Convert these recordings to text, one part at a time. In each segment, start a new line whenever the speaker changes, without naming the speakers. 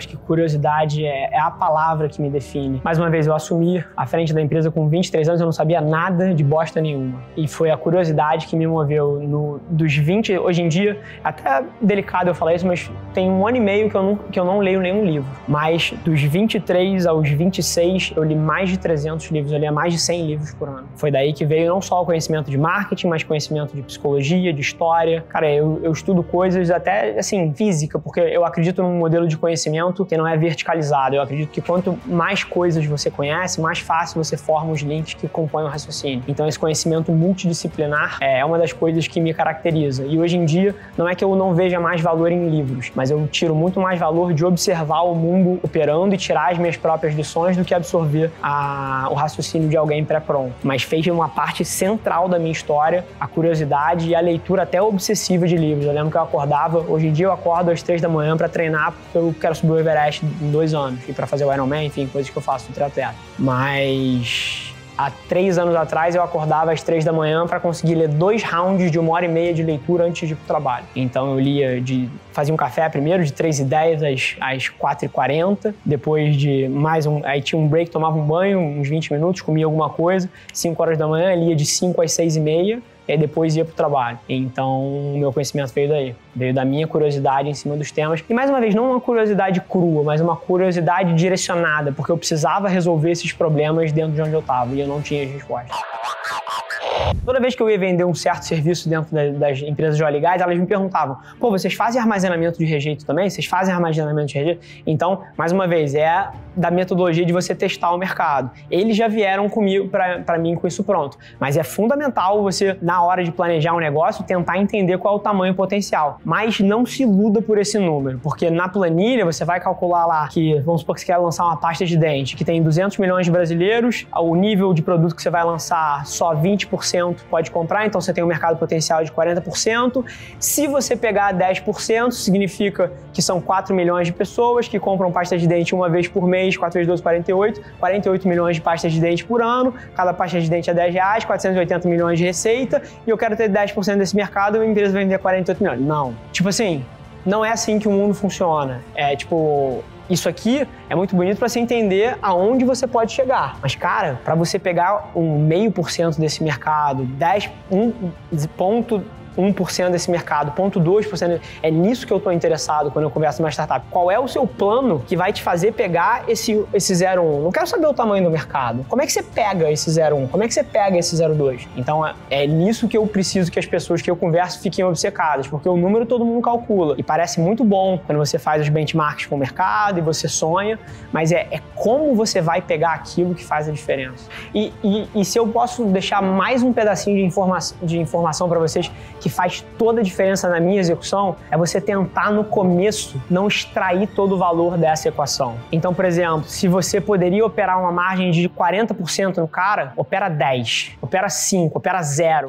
Acho que curiosidade é, é, a palavra que me define. Mais uma vez, eu assumi à frente da empresa com 23 anos, eu não sabia nada de bosta nenhuma. E foi a curiosidade que me moveu no, dos 20, hoje em dia, até delicado eu falar isso, mas tem um ano e meio que eu não, que eu não leio nenhum livro. Mas dos 23 aos 26, eu li mais de 300 livros, eu lia mais de 100 livros por ano. Foi daí que veio não só o conhecimento de marketing, mas conhecimento de psicologia, de história. Cara, eu, eu estudo coisas até, assim, física, porque eu acredito num modelo de conhecimento conhecimento que não é verticalizado. Eu acredito que quanto mais coisas você conhece, mais fácil você forma os links que compõem o raciocínio. Então, esse conhecimento multidisciplinar é uma das coisas que me caracteriza. E hoje em dia, não é que eu não veja mais valor em livros, mas eu tiro muito mais valor de observar o mundo operando e tirar as minhas próprias lições do que absorver a, o raciocínio de alguém pré-pronto. Mas fez uma parte central da minha história a curiosidade e a leitura até obsessiva de livros. Eu lembro que eu acordava, hoje em dia eu acordo às três da manhã para treinar porque eu quero subir o Everest em dois anos e para fazer o Ironman, enfim, coisas que eu faço no triatleta. Mas há três anos atrás eu acordava às três da manhã para conseguir ler dois rounds de uma hora e meia de leitura antes de ir pro trabalho. Então eu lia de fazia um café primeiro de 3 e 10 às, às 4 e 40 depois de mais um aí tinha um break tomava um banho uns 20 minutos comia alguma coisa 5 horas da manhã lia de 5 às 6 e meia e depois ia para o trabalho. Então, o meu conhecimento veio daí. Veio da minha curiosidade em cima dos temas. E mais uma vez, não uma curiosidade crua, mas uma curiosidade direcionada, porque eu precisava resolver esses problemas dentro de onde eu estava e eu não tinha as respostas. Toda vez que eu ia vender um certo serviço dentro das empresas de óleo e gás, elas me perguntavam: pô, vocês fazem armazenamento de rejeito também? Vocês fazem armazenamento de rejeito? Então, mais uma vez, é da metodologia de você testar o mercado. Eles já vieram comigo para mim com isso pronto. Mas é fundamental você, na hora de planejar um negócio, tentar entender qual é o tamanho potencial. Mas não se iluda por esse número, porque na planilha você vai calcular lá que, vamos supor que você quer lançar uma pasta de dente que tem 200 milhões de brasileiros, o nível de produto que você vai lançar só 20% pode comprar, então você tem um mercado potencial de 40%. Se você pegar 10%, significa que são 4 milhões de pessoas que compram pasta de dente uma vez por mês, 4 vezes 12, 48, 48 milhões de pastas de dente por ano, cada pasta de dente é 10 reais, 480 milhões de receita, e eu quero ter 10% desse mercado e a empresa vai vender 48 milhões. Não. Tipo assim, não é assim que o mundo funciona. É tipo, isso aqui é muito bonito para você entender aonde você pode chegar. Mas, cara, para você pegar um meio por cento desse mercado, 10, um ponto 1% desse mercado, 0,2%. É nisso que eu estou interessado quando eu converso com uma startup. Qual é o seu plano que vai te fazer pegar esse, esse 0,1? Não quero saber o tamanho do mercado. Como é que você pega esse 0,1? Como é que você pega esse 0,2? Então é, é nisso que eu preciso que as pessoas que eu converso fiquem obcecadas, porque o número todo mundo calcula. E parece muito bom quando você faz os benchmarks com o mercado e você sonha, mas é, é como você vai pegar aquilo que faz a diferença. E, e, e se eu posso deixar mais um pedacinho de, informa de informação para vocês que faz toda a diferença na minha execução é você tentar no começo não extrair todo o valor dessa equação. Então, por exemplo, se você poderia operar uma margem de 40% no cara, opera 10, opera 5, opera 0.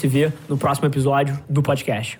se vê no próximo episódio do podcast.